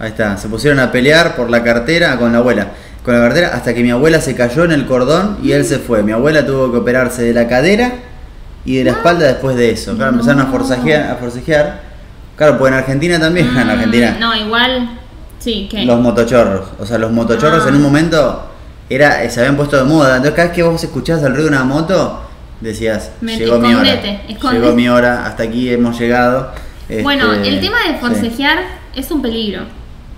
Ahí está, se pusieron a pelear por la cartera con la abuela. Con la cartera hasta que mi abuela se cayó en el cordón y él se fue. Mi abuela tuvo que operarse de la cadera y de la espalda después de eso. Claro, empezaron a forcejear, a forcejear. Claro, pues en Argentina también, en Argentina Mm, No, igual, sí, que... los motochorros. O sea, los motochorros Ah. en un momento era, se habían puesto de moda. Entonces cada vez que vos escuchabas el ruido de una moto, decías, Me- llegó mi hora. escondete, escondete". Llegó mi hora, hasta aquí hemos llegado. Bueno, Este, el tema de sí. forcejear es un peligro,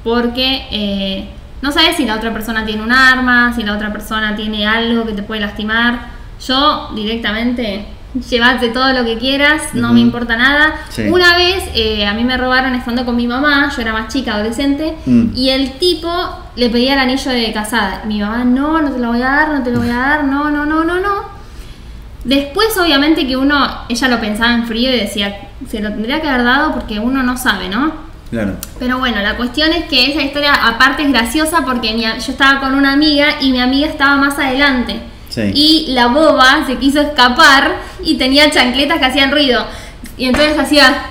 porque eh, no sabes si la otra persona tiene un arma, si la otra persona tiene algo que te puede lastimar. Yo directamente, llevate todo lo que quieras, no me importa nada. Sí. Una vez eh, a mí me robaron estando con mi mamá, yo era más chica, adolescente, Mm. y el tipo le pedía el anillo de casada. Mi mamá, no, no te lo voy a dar, no te lo voy a dar, no, no, no, no, no. Después, obviamente, que uno, ella lo pensaba en frío y decía, se lo tendría que haber dado porque uno no sabe, ¿no? Claro. Pero bueno, la cuestión es que esa historia aparte es graciosa porque mi yo estaba con una amiga y mi amiga estaba más adelante. Sí. Y la boba se quiso escapar y tenía chancletas que hacían ruido. Y entonces hacía...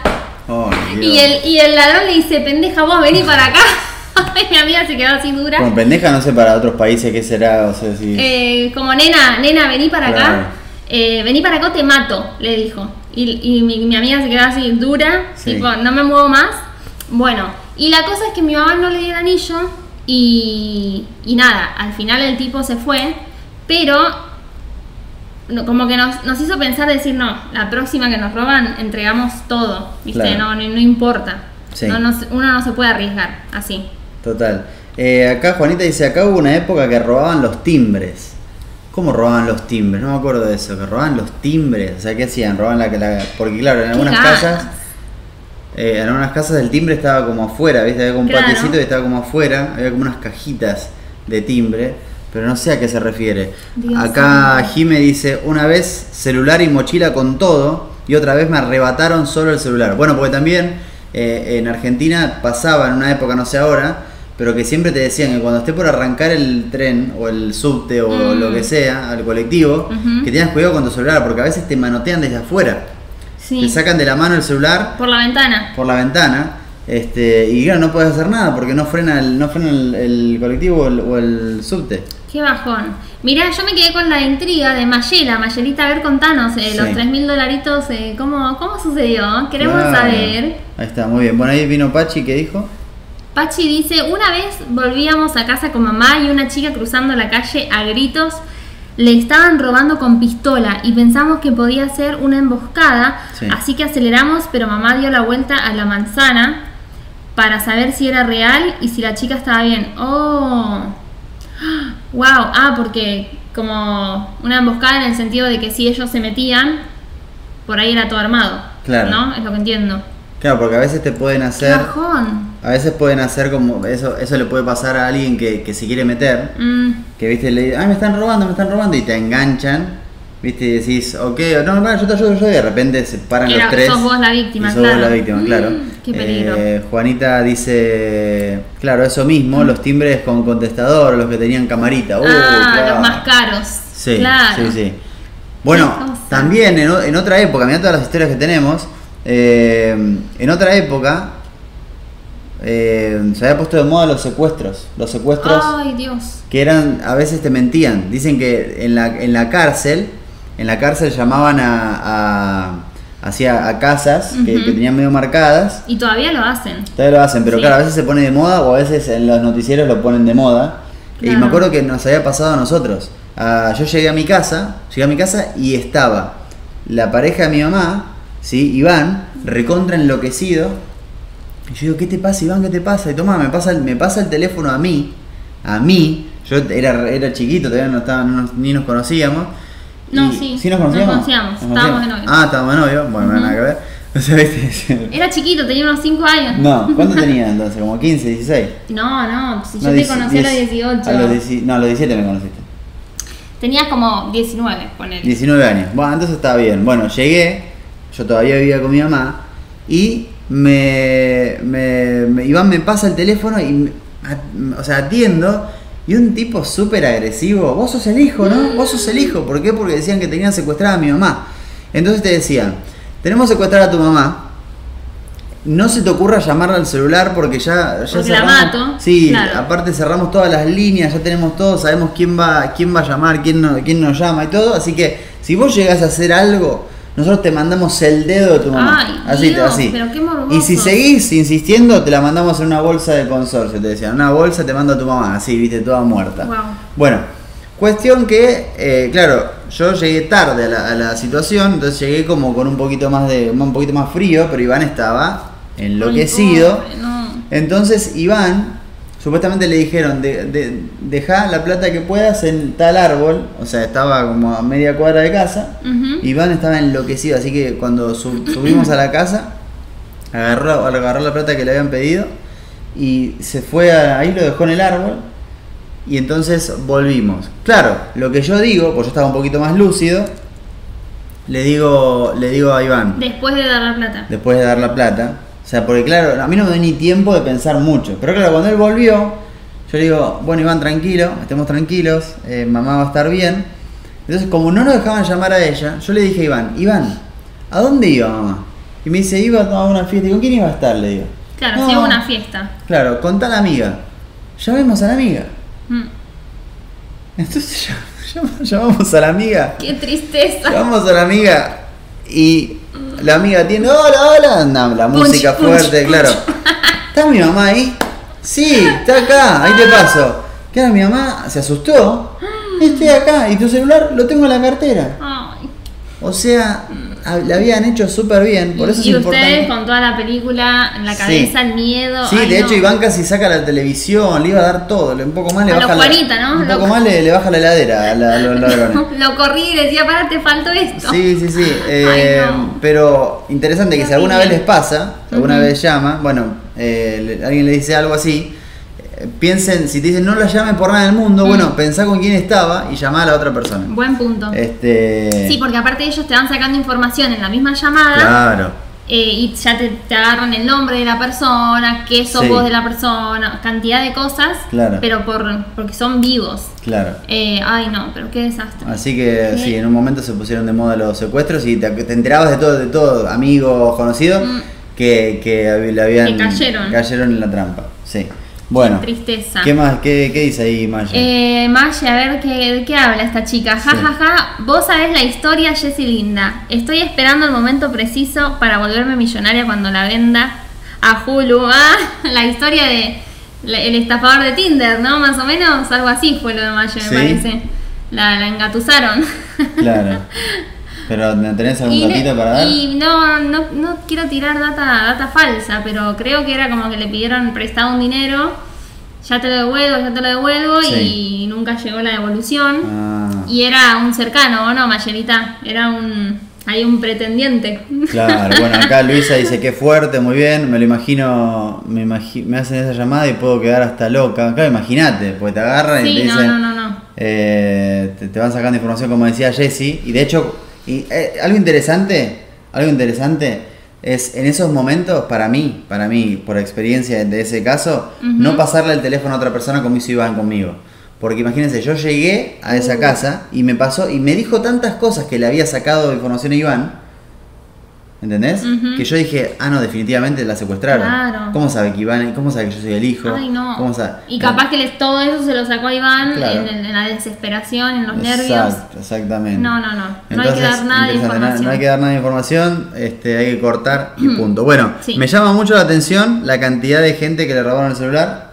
Oh. Y el, y el ladrón le dice, pendeja, vos vení para acá. mi amiga se quedó así dura. Como pendeja, no sé para otros países qué será. O sea, si. Eh, como nena, nena, vení para Claro. acá. Eh, vení para acá o te mato, le dijo. Y, y mi, mi amiga se quedó así dura, Sí. tipo, no me muevo más. Bueno, y la cosa es que mi mamá no le dio el anillo y, y nada, al final el tipo se fue, pero no, como que nos, nos hizo pensar decir, no, la próxima que nos roban, entregamos todo, ¿viste? Claro. No, no, no importa. Sí. No, uno no se puede arriesgar así. Total. Eh, acá Juanita dice, acá hubo una época que robaban los timbres. ¿Cómo robaban los timbres? No me acuerdo de eso, que robaban los timbres. O sea, ¿qué hacían? Robaban la... la porque claro, en algunas casas... eh, en algunas casas el timbre estaba como afuera, ¿viste? Había como un Claro. patiecito y estaba como afuera. Había como unas cajitas de timbre. Pero no sé a qué se refiere. Dios acá. Jime dice, una vez celular y mochila con todo. Y otra vez me arrebataron solo el celular. Bueno, porque también eh, en Argentina pasaba en una época, no sé ahora, pero que siempre te decían que cuando esté por arrancar el tren o el subte o Mm. lo que sea, al colectivo, que tengas cuidado con tu celular, porque a veces te manotean desde afuera. Sí. Te sacan de la mano el celular Por la ventana. por la ventana. Este, y claro, no puedes hacer nada porque no frena el, no frena el, el colectivo o el, o el subte. Qué bajón. Mirá, yo me quedé con la intriga de Mayela. Mayelita, a ver, contanos eh, Sí. los 3 mil dolaritos, eh, ¿cómo, ¿cómo sucedió? Queremos Claro. saber. Ahí está, muy bien. Bueno, ahí vino Pachi que dijo. Pachi dice, una vez volvíamos a casa con mamá y una chica cruzando la calle a gritos le estaban robando con pistola y pensamos que podía ser una emboscada, Sí. así que aceleramos, pero mamá dio la vuelta a la manzana para saber si era real y si la chica estaba bien. Oh, wow, ah, porque como una emboscada en el sentido de que si ellos se metían, por ahí era todo armado. Claro. ¿No? Es lo que entiendo. Claro, porque a veces te pueden hacer. bajón. A veces pueden hacer como. Eso, eso le puede pasar a alguien que, que se quiere meter. Mm. Que viste, le ay, me están robando, me están robando. Y te enganchan. Viste, y decís, ok, no, no, yo te ayudo, yo. Y de repente se paran Era- los tres. sos vos la víctima, y sos vos claro. la víctima, claro. Mm, qué peligro. Eh, Juanita dice, claro, eso mismo, los timbres con contestador, los que tenían camarita. Uh, ah, claro. los más caros. Sí, claro. sí, sí. Bueno, también en, en otra época, mirá todas las historias que tenemos, eh, en otra época eh, se había puesto de moda los secuestros. Los secuestros Ay, Dios. que eran, a veces te mentían. Dicen que en la, en la cárcel, en la cárcel llamaban a, a, hacia- a casas que, tenían medio marcadas. Y todavía lo hacen. Todavía lo hacen, pero Sí. claro, a veces se pone de moda o a veces en los noticieros lo ponen de moda. Y me acuerdo que nos había pasado a nosotros. Ah, yo llegué a mi casa, llegué a mi casa y estaba la pareja de mi mamá, ¿sí? Iván, recontra enloquecido. Y yo digo, ¿qué te pasa, Iván? ¿Qué te pasa? Y toma, me pasa, el- me pasa el teléfono a mí, a mí. Yo era, era chiquito, todavía no estaba, no ni nos conocíamos. No, Y- sí, ¿Sí nos conocíamos? nos conocíamos, estábamos de novios. Ah, estábamos de novio. Bueno, Ujú. nada que ver. O sea, ¿viste? Era chiquito, tenía unos 5 años. No, ¿cuánto tenía entonces? ¿Como 15, 16? No, no, si yo No, te conocí a los diez- 18. A los no, a los 17 me conociste. Tenías como 19, ponele. 19 años. Bueno, entonces estaba bien. Bueno, llegué, yo todavía vivía con mi mamá y me, me, me- Iván me pasa el teléfono y, me- a- o sea, atiendo y un tipo súper agresivo, vos sos el hijo, ¿no? Vos sos el hijo. ¿Por qué? Porque decían que tenían secuestrada a mi mamá. Entonces te decían, tenemos secuestrada a tu mamá. No se te ocurra llamarla al celular porque ya, ya Porque la cerramos- mato, Sí, claro. aparte cerramos todas las líneas, ya tenemos todo, sabemos quién va, quién va a llamar, quién, no- quién nos llama y todo. Así que si vos llegás a hacer algo, nosotros te mandamos el dedo de tu mamá. Ay, así, Dios, así. pero qué morboso. Y si seguís insistiendo, te la mandamos en una bolsa de consorcio, te decían. Una bolsa te manda tu mamá, así, viste, toda muerta. Wow. Bueno, cuestión que, eh, claro, yo llegué tarde a la, a la situación, entonces llegué como con un poquito más de, un poquito más frío, pero Iván estaba enloquecido. Ay, pobre, no. Entonces Iván, supuestamente le dijeron, de, de- deja la plata que puedas en tal árbol, o sea, estaba como a media cuadra de casa. Iván estaba enloquecido, así que cuando su- subimos a la casa, agarró, agarró la plata que le habían pedido y se fue a- ahí, lo dejó en el árbol. Y entonces volvimos. Claro, lo que yo digo, pues yo estaba un poquito más lúcido, le digo, le digo a Iván, Después de dar la plata. después de dar la plata. O sea, porque claro, a mí no me dio ni tiempo de pensar mucho. Pero claro, cuando él volvió, yo le digo, bueno Iván, tranquilo, estemos tranquilos, eh, mamá va a estar bien. Entonces, como no nos dejaban llamar a ella, yo le dije a Iván, Iván, ¿a dónde iba mamá? Y me dice, iba a una fiesta. Y ¿con quién iba a estar? Le digo. Claro, "No, si una fiesta. Claro, con tal amiga. Llamemos a la amiga. Mm. Entonces llam- llamamos a la amiga. Qué tristeza. Llamamos a la amiga y la amiga atiende, hola, hola, No, la música punch, fuerte, punch. claro. ¿Está mi mamá ahí? Sí, está acá, ahí te paso. Claro, mi mamá se asustó. Estoy acá y tu celular lo tengo en la cartera. Ah, O sea, la habían hecho súper bien, por eso y es ustedes importante. con toda la película en la Sí. cabeza, el miedo. Sí, ay, de hecho. Iván casi saca la televisión, le iba a dar todo, un poco más le A baja los la, Juanita, ¿no? Un Lo- poco más le, le baja la heladera a, la- a los ladrones. Lo corrí y decía, para, te faltó esto. Sí, sí, sí. eh, Ay, no. Pero interesante que si alguna vez les pasa, alguna vez llama, bueno, eh, le- alguien le dice algo así, piensen, si te dicen no la llamen por nada del mundo, Mm. bueno, pensá con quién estaba y llamá a la otra persona. Buen punto. Este. Sí, porque aparte ellos te van sacando información en la misma llamada Claro. eh, y ya te, te agarran el nombre de la persona, qué sos Sí. vos de la persona, cantidad de cosas, Claro. pero por porque son vivos. Claro. Eh, ay, no, pero qué desastre. Así que Sí. sí, en un momento se pusieron de moda los secuestros y te, te enterabas de todo, de todo, amigos, conocidos, Mm. que, que le habían Que cayeron. cayeron en la trampa. Sí. Bueno. Tristeza. ¿Qué más? ¿Qué, qué dice ahí Maya? Eh, Maya, a ver qué, de qué habla esta chica. Ja, Sí. ja, ja. Vos sabés la historia, Jessie Linda. Estoy esperando el momento preciso para volverme millonaria cuando la venda a Hulu. Ah, la historia de la- el estafador de Tinder, ¿no? Más o menos, algo así fue lo de Maya, me Sí. parece. La, la engatusaron. Claro. Pero ¿no ¿tenés algún Y, datito para dar? y no, no, no quiero tirar data, data falsa, pero creo que era como que le pidieron prestado un dinero, ya te lo devuelvo, ya te lo devuelvo, Sí. y nunca llegó la devolución. Ah, Y era un cercano, ¿o no, Mayerita? Era un. Hay un pretendiente. claro, bueno, acá Luisa dice que fuerte, muy bien, me lo imagino, me, imagi- me hacen esa llamada y puedo quedar hasta loca. Claro, imagínate, porque te agarran y te no, dicen, no, no, no. eh, te, te van sacando información como decía Jesse, y de hecho, y, eh, algo interesante, algo interesante es en esos momentos, para mí, para mí, por experiencia de ese caso, no pasarle el teléfono a otra persona como hizo Iván conmigo. Porque imagínense, yo llegué a esa Uh. casa y me pasó y me dijo tantas cosas que le había sacado información a Iván, ¿entendés? Que yo dije, ah, no, definitivamente la secuestraron. Claro. ¿Cómo sabe que Iván, cómo sabe que yo soy el hijo? Ay, no. ¿Cómo sabe? Y capaz que les, todo eso se lo sacó a Iván Claro. en, la desesperación, en los nervios. Exacto, exactamente. No, no, no. No hay que dar nada de información. No hay que dar nada de información, este, hay que cortar y punto. Bueno, Sí. me llama mucho la atención la cantidad de gente que le robaron el celular.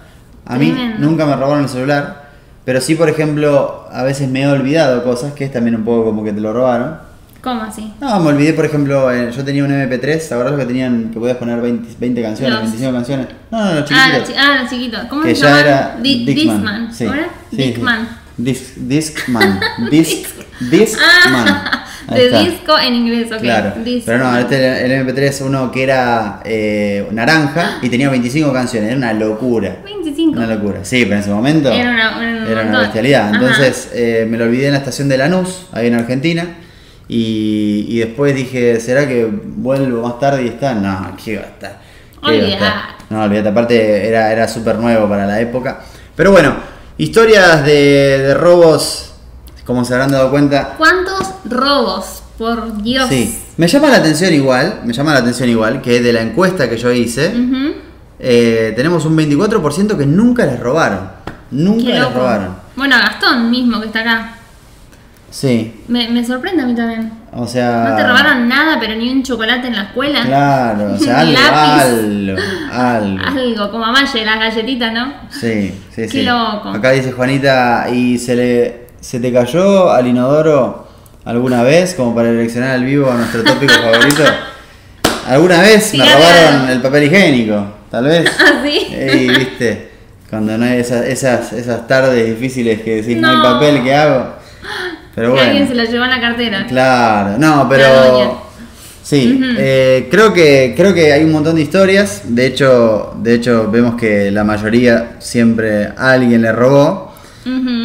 A mí Tremendo. nunca me robaron el celular, pero sí, por ejemplo, a veces me he olvidado cosas que es también un poco como que te lo robaron. ¿Cómo así? No, me olvidé, por ejemplo, eh, yo tenía un MP3, ¿te acordás que tenían que podías poner 20, 20 canciones, Los- 25 canciones? No, no, los Ah, chiquititos. los chi- ah, los chiquitos. ¿Cómo que se llama? era Di- Discman. Sí. ¿Cómo era? Sí, sí. Discman. Disc, Discman. Disc, Discman. Ah, Ahí de está. disco en inglés, ok. Claro. Pero no, este el MP3 uno que era eh, naranja y tenía 25 canciones, era una locura. 25. Una locura. Sí, pero en ese momento Era una- un era una bestialidad. Entonces eh, me lo olvidé en la estación de Lanús, ahí en Argentina. Y, y después dije, ¿será que vuelvo más tarde y está? No, ¿qué va a estar? ¿Qué iba a estar? Olvidate. No, olvídate, aparte era, era súper nuevo para la época. Pero bueno, historias de, de robos, como se habrán dado cuenta, ¿Cuántos robos? Por Dios. Sí, me llama la atención igual, me llama la atención igual que de la encuesta que yo hice, eh, tenemos un 24% que nunca les robaron. Nunca les robaron. Bueno, a Gastón mismo que está acá. Sí, Me, me sorprende a mí también. o sea... No te robaron nada, pero ni un chocolate en la escuela. Claro, o sea, algo, lápiz. algo, algo. Algo, como a Maye, las galletitas, ¿no? Sí, sí, Qué sí. loco. Acá dice Juanita, ¿y se le se te cayó al inodoro alguna vez como para eleccionar al vivo a nuestro tópico favorito? ¿Alguna vez me robaron el papel higiénico? Tal vez. ¿Ah, sí? Ey, viste, cuando no hay esas, esas, esas tardes difíciles que decís, no, hay No. papel, ¿qué hago? Pero que alguien se lo llevó en la cartera. claro, no, La pero sí, eh, creo que creo que hay un montón de historias. De hecho, de hecho vemos que la mayoría siempre alguien le robó.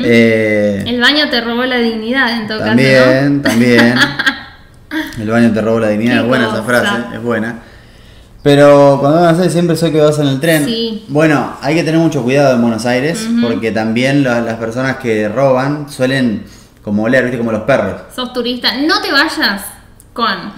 Eh, El baño te robó la dignidad, en todo caso, también, también. El baño te robó la dignidad, Qué es buena esa frase, es buena. Pero cuando van a hacer siempre soy que vas en el tren. Sí. Bueno, hay que tener mucho cuidado en Buenos Aires porque también la- las personas que roban suelen como oler, viste, como los perros. Sos turista. No te vayas con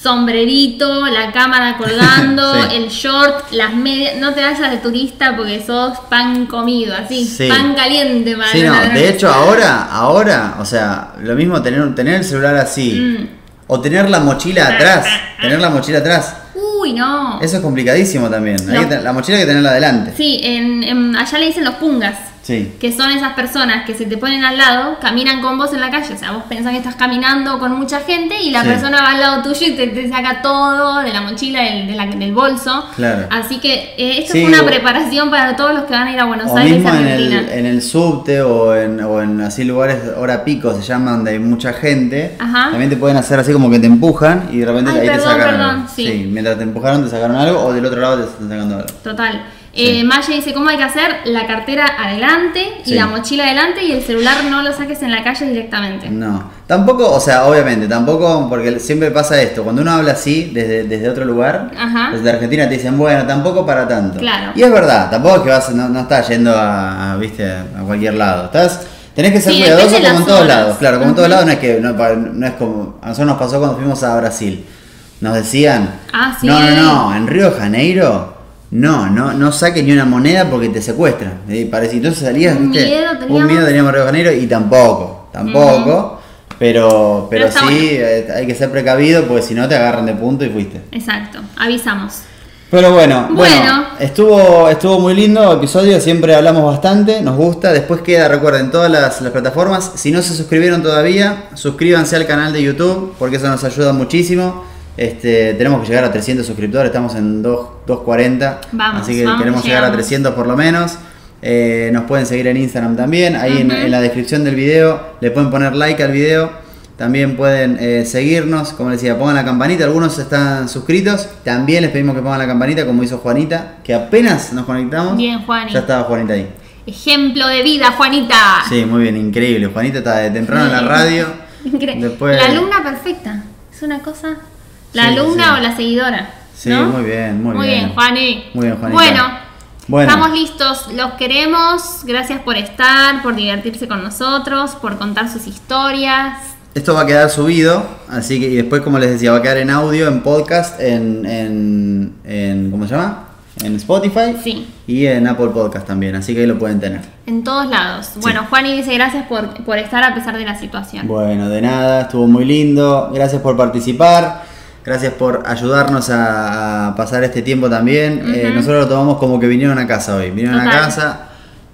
sombrerito, la cámara colgando, Sí. el short, las medias. No te vayas de turista porque sos pan comido, así. Sí. Pan caliente para Sí, no, de hecho ahora, ahora, o sea, lo mismo tener, un- tener el celular así Mm. o tener la mochila atrás, tener la mochila atrás. Uy, no. Eso es complicadísimo también. Hay que la mochila hay que tenerla adelante. Sí, en, en- allá le dicen los pungas. Sí. que son esas personas que se te ponen al lado, caminan con vos en la calle. O sea, vos pensás que estás caminando con mucha gente y la Sí. persona va al lado tuyo y te, te saca todo de la mochila, del, de la- del bolso. Claro. Así que eh, esto Sí, es una o- preparación para todos los que van a ir a Buenos O Aires, mismo en Argentina. el, en el subte o en, o en así lugares hora pico se llaman donde hay mucha gente. Ajá. También te pueden hacer así como que te empujan y de repente Ay, ahí te sacaron. perdón, sí. mientras te empujaron te sacaron algo o del otro lado te están sacando algo. Total. Sí. Eh, Maya dice, ¿cómo hay que hacer? La cartera adelante y Sí. la mochila adelante y el celular no lo saques en la calle directamente. No, tampoco, o sea, obviamente, tampoco, porque siempre pasa esto, cuando uno habla así desde, desde otro lugar, Ajá. desde Argentina te dicen, bueno, tampoco para tanto. Claro. Y es verdad, tampoco es que vas, no, no estás yendo a, a, viste, a cualquier lado, estás... Tenés que ser Sí, cuidadoso como en todos lados, claro, como en todos lados no es que no es como a nosotros nos pasó cuando fuimos a Brasil. Nos decían, Ah, sí. no, no, no, en Río de Janeiro no, no, no saques ni una moneda porque te secuestran. Y parece, entonces salías, Un viste, miedo un teníamos. miedo teníamos en Río Janeiro y tampoco, tampoco. Pero, pero, sí, bueno. eh, hay que ser precavido porque si no te agarran de punto y fuiste. Exacto, avisamos. Pero bueno, bueno, Bueno. estuvo, estuvo muy lindo episodio, siempre hablamos bastante, nos gusta. Después queda, recuerden, todas las, las plataformas. Si no se suscribieron todavía, suscríbanse al canal de YouTube porque eso nos ayuda muchísimo. Este, tenemos que llegar a 300 suscriptores, estamos en 2, 240. Vamos, así que vamos, queremos llegar a llegamos. 300 por lo menos. Eh, nos pueden seguir en Instagram también. Ahí en, la descripción del video le pueden poner like al video. También pueden eh, seguirnos, como les decía, pongan la campanita. Algunos están suscritos. También les pedimos que pongan la campanita, como hizo Juanita, que apenas nos conectamos. Bien, Juani. Ya estaba Juanita ahí. Ejemplo de vida, Juanita. Sí, muy bien, increíble. Juanita está de temprano en la radio. Incre- Después- La alumna perfecta. Es una cosa. La Sí, alumna sí. o la seguidora. Sí, ¿no? muy bien, muy, Muy bien, Juani. Muy bien, Juanita. Bueno, Bueno. estamos listos. Los queremos. Gracias por estar, por divertirse con nosotros, por contar sus historias. Esto va a quedar subido, así que y después, como les decía, va a quedar en audio, en podcast, en, en, en ¿cómo se llama? En Spotify Sí. y en Apple Podcast también, así que ahí lo pueden tener. En todos lados. Bueno, Juani dice gracias por, por estar a pesar de la situación. Bueno, de nada, estuvo muy lindo. Gracias por participar. Gracias por ayudarnos a, a pasar este tiempo también. Eh, nosotros lo tomamos como que vinieron a casa hoy. Vinieron a casa,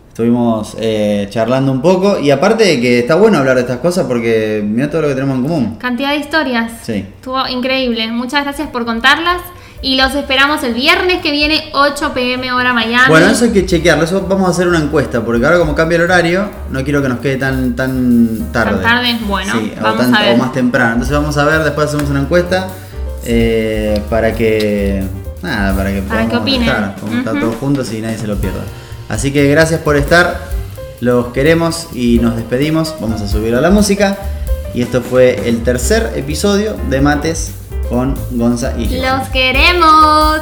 estuvimos eh, charlando un poco. Y aparte de que está bueno hablar de estas cosas porque mira todo lo que tenemos en común. Cantidad de historias. Sí. Estuvo increíble. Muchas gracias por contarlas. Y los esperamos el viernes que viene, 8 pm hora Miami. Bueno, eso hay que chequearlo. Eso vamos a hacer una encuesta porque ahora, como cambia el horario, no quiero que nos quede tan, tan tarde. Tan tarde, bueno, Sí, o, vamos tan- a ver. o más temprano. Entonces, vamos a ver. Después hacemos una encuesta eh, para que. Nada, para que Para que podamos opinen. estar, todos juntos y nadie se lo pierda. Así que gracias por estar. Los queremos y nos despedimos. Vamos a subir a la música. Y esto fue el tercer episodio de Mates con Gonza y. Los queremos.